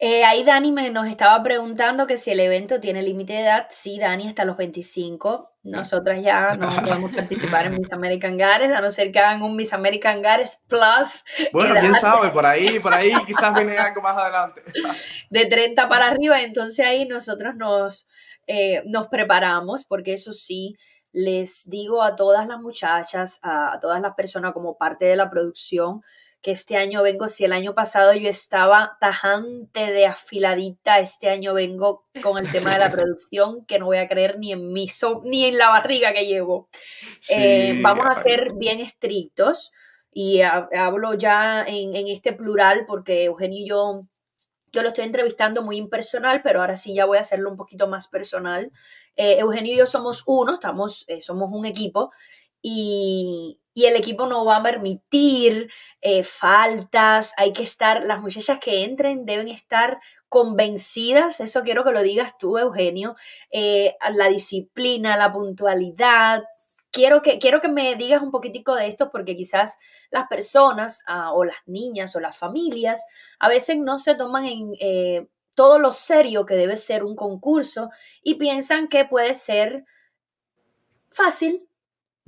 Eh, ahí Dani me, nos estaba preguntando que si el evento tiene límite de edad. Sí, Dani, hasta los 25. Nosotras ya no podemos participar en Miss American Gares, a no ser que hagan un Miss American Gares Plus. Bueno, quién sabe, por ahí, por ahí quizás viene algo más adelante. De 30 para arriba, entonces ahí nosotros nos, eh, nos preparamos, porque eso sí, les digo a todas las muchachas, a todas las personas como parte de la producción, que este año vengo, si el año pasado yo estaba tajante de afiladita, este año vengo con el tema de la producción, que no voy a creer ni en mi ni en la barriga que llevo. Eh, vamos a ser bien estrictos y hablo ya en, este plural porque Eugenio y yo, yo lo estoy entrevistando muy impersonal, pero ahora sí ya voy a hacerlo un poquito más personal. Eh, Eugenio y yo somos uno, estamos, eh, somos un equipo y, y el equipo no va a permitir eh, faltas, hay que estar, las muchachas que entren deben estar convencidas, eso quiero que lo digas tú, Eugenio, eh, la disciplina, la puntualidad. Quiero que, quiero que me digas un poquitico de esto porque quizás las personas ah, o las niñas o las familias a veces no se toman en eh, todo lo serio que debe ser un concurso y piensan que puede ser fácil,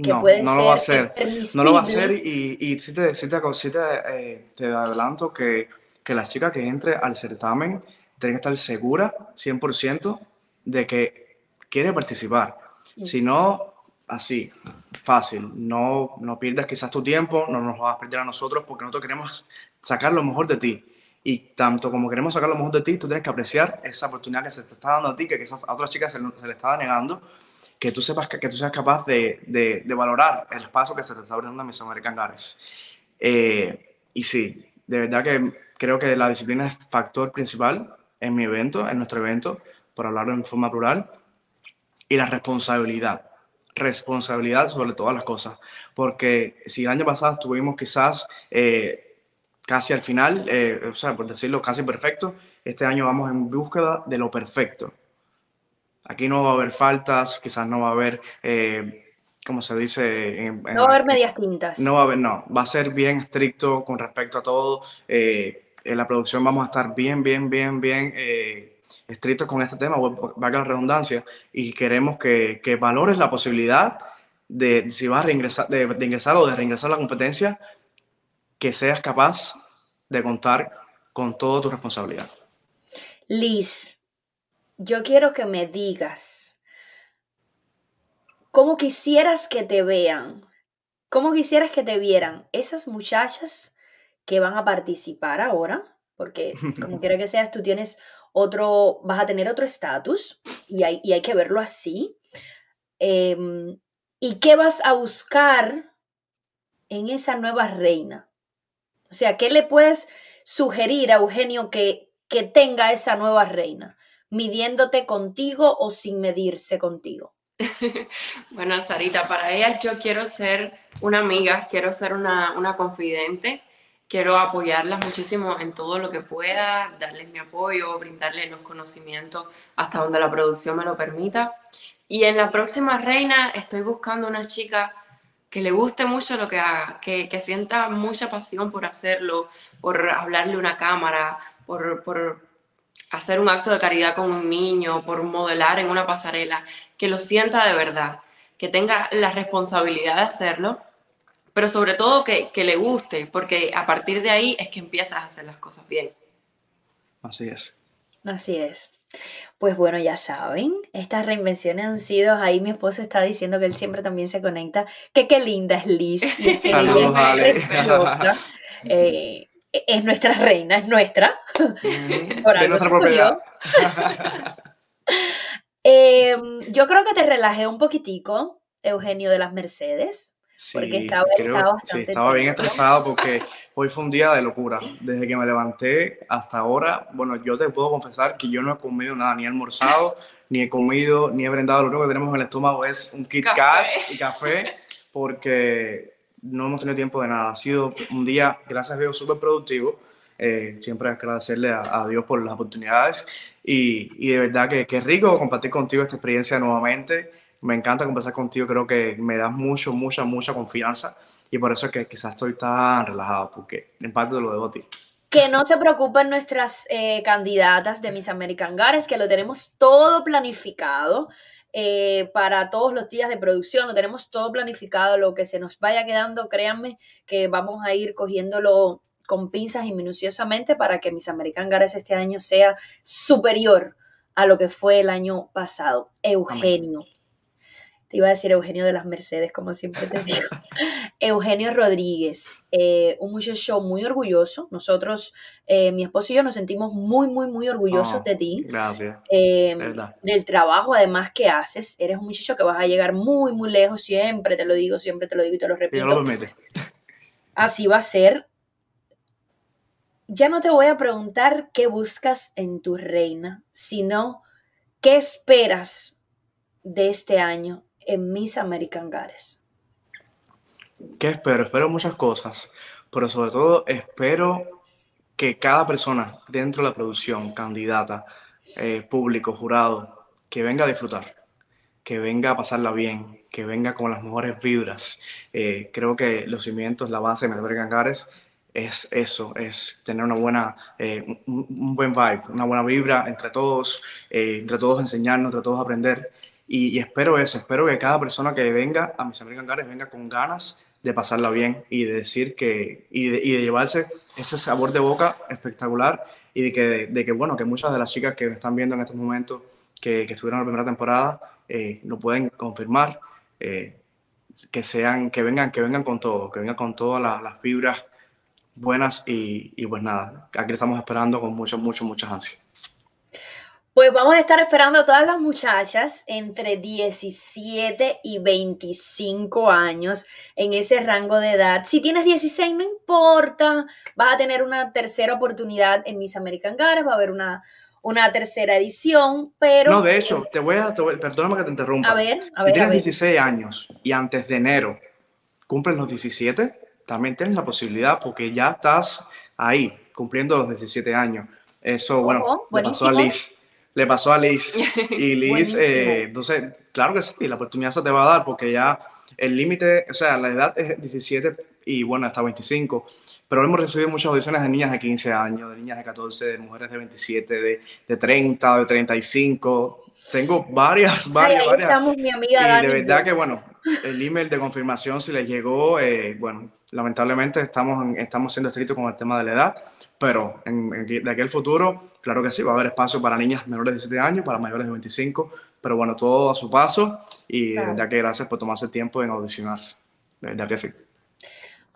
no, no lo va a hacer. No lo va a hacer y, y sí te, sí te, eh, te, adelanto que, que la chica que entre al certamen tiene que estar segura 100% de que quiere participar. Si no, así, fácil. No, no pierdas quizás tu tiempo, no nos vas a perder a nosotros porque nosotros queremos sacar lo mejor de ti. Y tanto como queremos sacar lo mejor de ti, tú tienes que apreciar esa oportunidad que se te está dando a ti, que quizás a otras chicas se, se le estaba negando que tú sepas que, que tú seas capaz de, de, de, valorar el espacio que se te está abriendo en Miss American Gares. Eh, y sí, de verdad que creo que la disciplina es factor principal en mi evento, en nuestro evento, por hablarlo en forma plural, y la responsabilidad. Responsabilidad sobre todas las cosas. Porque si el año pasado estuvimos quizás eh, casi al final, eh, o sea, por decirlo casi perfecto, este año vamos en búsqueda de lo perfecto Aquí no va a haber faltas, quizás no va a haber, eh, ¿cómo se dice? no va a haber medias tintas. No va a haber, no. Va a ser bien estricto con respecto a todo. Eh, en la producción vamos a estar bien, bien, bien, bien eh, estrictos con este tema, valga la redundancia, y queremos que, que valores la posibilidad de, si vas a reingresar, de, de ingresar o de reingresar a la competencia, que seas capaz de contar con toda tu responsabilidad. Liz, yo quiero que me digas cómo quisieras que te vean, cómo quisieras que te vieran esas muchachas que van a participar ahora, porque como quiera que seas, tú tienes otro, vas a tener otro estatus y hay, hay, que verlo así. Em, ¿Y qué vas a buscar en esa nueva reina? O sea, ¿qué le puedes sugerir a Eugenio que, que tenga esa nueva reina? Midiéndote contigo o sin medirse contigo? bueno, Sarita, para ella yo quiero ser una amiga, quiero ser una, una confidente, quiero apoyarlas muchísimo en todo lo que pueda, darles mi apoyo, brindarles los conocimientos hasta donde la producción me lo permita. Y en la próxima reina estoy buscando una chica que le guste mucho lo que haga, que, que sienta mucha pasión por hacerlo, por hablarle una cámara, por, por hacer un acto de caridad con un niño, por modelar en una pasarela, que lo sienta de verdad, que tenga la responsabilidad de hacerlo, pero sobre todo que, le guste, porque a partir de ahí es que empiezas a hacer las cosas bien. Así es. Así es. Pues bueno, ya saben, estas reinvenciones han sido, ahí mi esposo está diciendo que él siempre también se conecta, que qué linda es Liz. Saludos, Ale. es nuestra reina, es nuestra. de nuestra propiedad. Em, yo creo que te relajé un poquitico, Eugenio de las Mercedes. porque estaba, sí, estaba bien estresado porque hoy fue un día de locura. Desde que me levanté hasta ahora, bueno, yo te puedo confesar que yo no he comido nada, ni he almorzado, ni he comido, ni he brindado. Lo único que tenemos en el estómago es un Kit Kat y café, porque no hemos tenido tiempo de nada. Ha sido un día, gracias a Dios, súper productivo. Eh, siempre agradecerle a, Dios por las oportunidades y, y de verdad que, es rico compartir contigo esta experiencia nuevamente. Me encanta conversar contigo, creo que me das mucho, mucha, mucha confianza y por eso es que quizás estoy tan relajado, porque en parte te lo debo a ti. Que no se preocupen nuestras eh, candidatas de Miss American Gares, que lo tenemos todo planificado. Eh, para todos los días de producción, lo tenemos todo planificado, lo que se nos vaya quedando, créanme que vamos a ir cogiéndolo con pinzas y minuciosamente para que Miss American Gares este año sea superior a lo que fue el año pasado. Eugenio. Te iba a decir Eugenio de las Mercedes, como siempre te digo. Eugenio Rodríguez, eh, un muchacho muy orgulloso. Nosotros, eh, mi esposo y yo, nos sentimos muy, muy, muy orgullosos Oh, de ti. Gracias. eh, verdad. del trabajo además que haces. Eres un muchacho que vas a llegar muy, muy lejos. Siempre te lo digo, siempre te lo digo y te lo repito. lo permite. Así va a ser. Ya no te voy a preguntar qué buscas en tu reina, sino qué esperas de este año en Miss American Gares. ¿Qué espero? Espero muchas cosas, pero sobre todo espero que cada persona dentro de la producción, candidata, eh, público, jurado, que venga a disfrutar, que venga a pasarla bien, que venga con las mejores vibras. Eh, creo que los cimientos, la base de American Gares es eso, es tener una buena, eh, un, buen vibe, una buena vibra entre todos, entre todos enseñarnos, entre todos aprender. Y, espero eso, espero que cada persona que venga a mis American Gares venga con ganas de pasarla bien y de decir que, y de, llevarse ese sabor de boca espectacular y de que, bueno, que muchas de las chicas que me están viendo en estos momentos, que, que estuvieron en la primera temporada, eh, lo pueden confirmar, eh, que sean, que vengan, que vengan con todo, que vengan con todas las, las fibras buenas y, y pues nada, aquí estamos esperando con mucho, mucho, muchas ansias. Pues vamos a estar esperando a todas las muchachas entre 17 y 25 años en ese rango de edad. Si tienes 16, no importa, vas a tener una tercera oportunidad en Miss American Gares, va a haber una, una tercera edición, pero... No, de hecho, te voy a, te voy- perdóname que te interrumpa. A ver, a Si ver, a tienes ver. 16 años y antes de enero cumples los 17, también tienes la posibilidad porque ya estás ahí cumpliendo los 17 años. Eso, bueno, le pasó a. Liz. Le pasó a Liz. Y Liz, eh, entonces, claro que sí, la oportunidad se te va a dar porque ya el límite, o sea, la edad es 17 y bueno, hasta 25. Pero hemos recibido muchas audiciones de niñas de 15 años, de niñas de 14, de mujeres de 27, de, de 30, de 35. Tengo varias, Ay, varias, ahí varias. estamos, mi amiga Y Dani. de verdad que, bueno, el email de confirmación, si les llegó, eh, bueno, lamentablemente estamos, estamos siendo estrictos con el tema de la edad, pero en, en- de aquí al futuro, claro que sí, va a haber espacio para niñas menores de 17 años, para mayores de 25, pero bueno, todo a su paso y Claro. que gracias por tomarse el tiempo en audicionar, de que sí.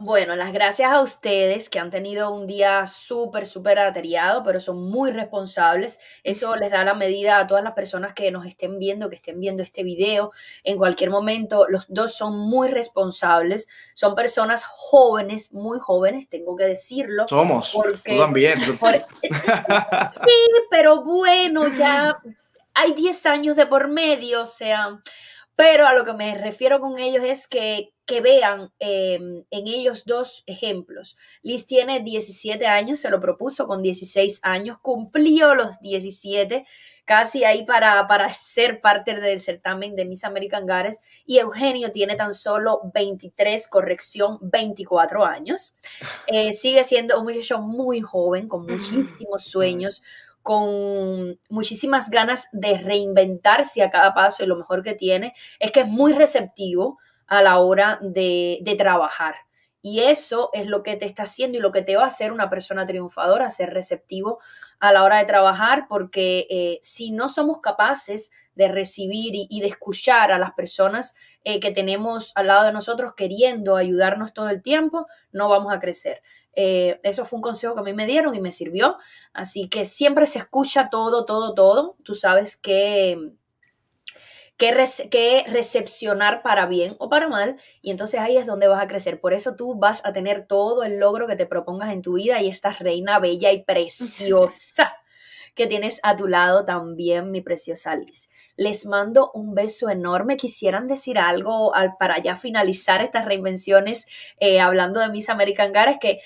Bueno, las gracias a ustedes que han tenido un día súper, súper atareado, pero son muy responsables. Eso les da la medida a todas las personas que nos estén viendo, que estén viendo este video. En cualquier momento, los dos son muy responsables. Son personas jóvenes, muy jóvenes, tengo que decirlo. Somos, Porque- tú también. tú- Por- Sí, pero bueno, ya hay 10 años de por medio, o sea, pero a lo que me refiero con ellos es que, que vean eh, en ellos dos ejemplos. Liz tiene 17 años, se lo propuso con 16 años, cumplió los 17, casi ahí para, para ser parte del certamen de Miss American Gares, y Eugenio tiene tan solo 23, corrección, 24 años. Eh, sigue siendo un muchacho muy joven, con muchísimos sueños, con muchísimas ganas de reinventarse a cada paso y lo mejor que tiene es que es muy receptivo a la hora de, de trabajar. Y eso es lo que te está haciendo y lo que te va a hacer una persona triunfadora, ser receptivo a la hora de trabajar, porque eh, si no somos capaces de recibir y, de escuchar a las personas eh, que tenemos al lado de nosotros queriendo ayudarnos todo el tiempo, no vamos a crecer. Eh, eso fue un consejo que a mí me dieron y me sirvió. Así que siempre se escucha todo, todo, todo. Tú sabes que, que, rece- que recepcionar para bien o para mal. Y entonces ahí es donde vas a crecer. Por eso tú vas a tener todo el logro que te propongas en tu vida y esta reina bella y preciosa que tienes a tu lado también, mi preciosa Liz. Les mando un beso enorme. Quisieran decir algo al- para ya finalizar estas reinvenciones eh, hablando de Miss American Gares que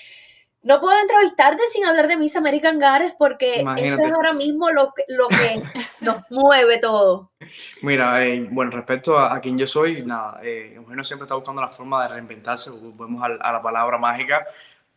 no puedo entrevistarte sin hablar de Miss American Gares porque eso es ahora mismo lo que, lo que nos mueve todo. Mira, eh, bueno, respecto a, a quien yo soy, nada, eh, Eugenio siempre está buscando la forma de reinventarse, volvemos al- a, la palabra mágica,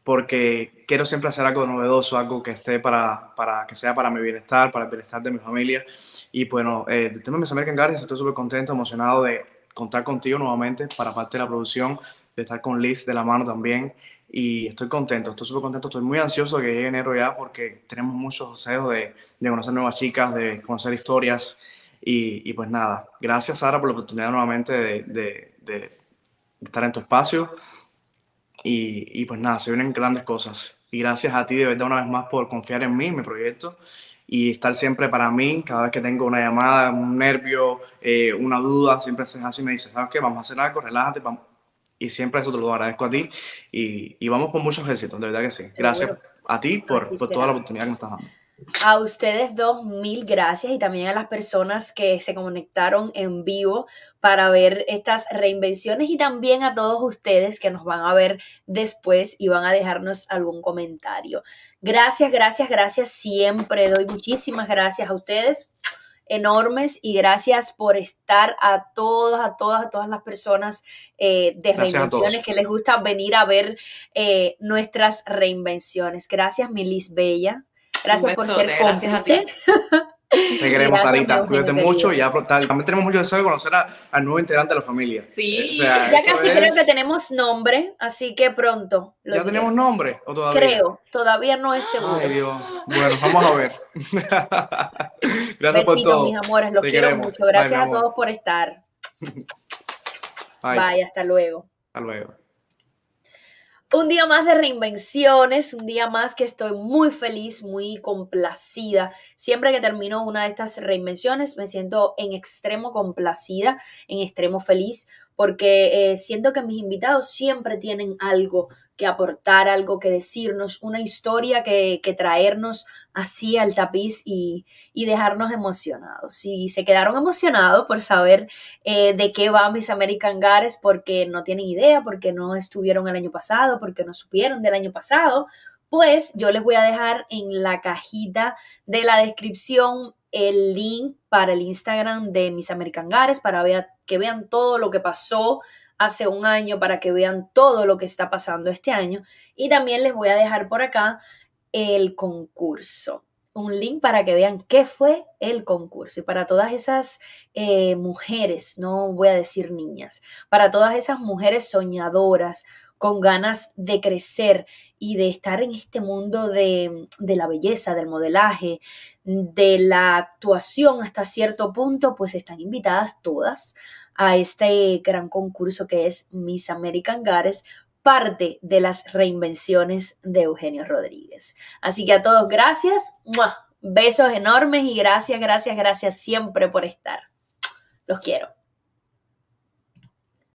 porque quiero siempre hacer algo novedoso, algo que esté para, para que sea para mi bienestar, para el bienestar de mi familia. Y bueno, eh, de tema Miss American Gardens estoy súper contento, emocionado de contar contigo nuevamente para parte de la producción, de estar con Liz de la mano también. Y estoy contento, estoy súper contento, estoy muy ansioso de que llegue enero ya porque tenemos muchos deseos de, de conocer nuevas chicas, de conocer historias. Y, y, pues nada, gracias Sara por la oportunidad nuevamente de, de, de estar en tu espacio y, y, pues nada, se vienen grandes cosas. Y gracias a ti de verdad una vez más por confiar en mí, en mi proyecto y estar siempre para mí. Cada vez que tengo una llamada, un nervio, eh, una duda, siempre es así, me dices, ¿sabes qué? Vamos a hacer algo, relájate, vamos. Y siempre eso te lo agradezco a ti y, y vamos con muchos éxitos, de verdad que sí. Gracias a ti por, por toda la oportunidad que me estás dando. A ustedes dos, mil gracias y también a las personas que se conectaron en vivo para ver estas reinvenciones y también a todos ustedes que nos van a ver después y van a dejarnos algún comentario. Gracias, gracias, gracias. Siempre doy muchísimas gracias a ustedes enormes y gracias por estar a todas, a todas, a todas las personas eh, de gracias reinvenciones que les gusta venir a ver eh, nuestras reinvenciones. Gracias, Milis Bella. Gracias por ser gracias a ti. Te queremos, Sarita. Cuídate mucho. Y ya, también tenemos mucho deseo de conocer al nuevo integrante de la familia. Sí, eh, o sea, ya casi es... creo que tenemos nombre, así que pronto. ¿Ya diré. tenemos nombre o todavía? Creo, todavía no es seguro. Ay, Dios. Bueno, vamos a ver. Gracias Besitos, por todo. mis amores, los Te quiero queremos. mucho. Gracias Bye, a todos por estar. Bye. Bye, hasta luego. Hasta luego. Un día más de reinvenciones, un día más que estoy muy feliz, muy complacida. Siempre que termino una de estas reinvenciones me siento en extremo complacida, en extremo feliz, porque eh, siento que mis invitados siempre tienen algo que aportar, algo que decirnos, una historia que, que traernos así al tapiz y, y, dejarnos emocionados. Si se quedaron emocionados por saber eh, de qué va Miss American Gares, porque no tienen idea, porque no estuvieron el año pasado, porque no supieron del año pasado, pues yo les voy a dejar en la cajita de la descripción el link para el Instagram de Miss American Gares para que vean todo lo que pasó hace un año para que vean todo lo que está pasando este año. Y también les voy a dejar por acá el concurso. Un link para que vean qué fue el concurso. Y para todas esas eh, mujeres, no voy a decir niñas, para todas esas mujeres soñadoras, con ganas de crecer y de estar en este mundo de, de la belleza, del modelaje, de la actuación hasta cierto punto, pues están invitadas todas a este gran concurso que es Miss American Gares, parte de las reinvenciones de Eugenio Rodríguez. Así que a todos, gracias, besos enormes y gracias, gracias, gracias siempre por estar. Los quiero.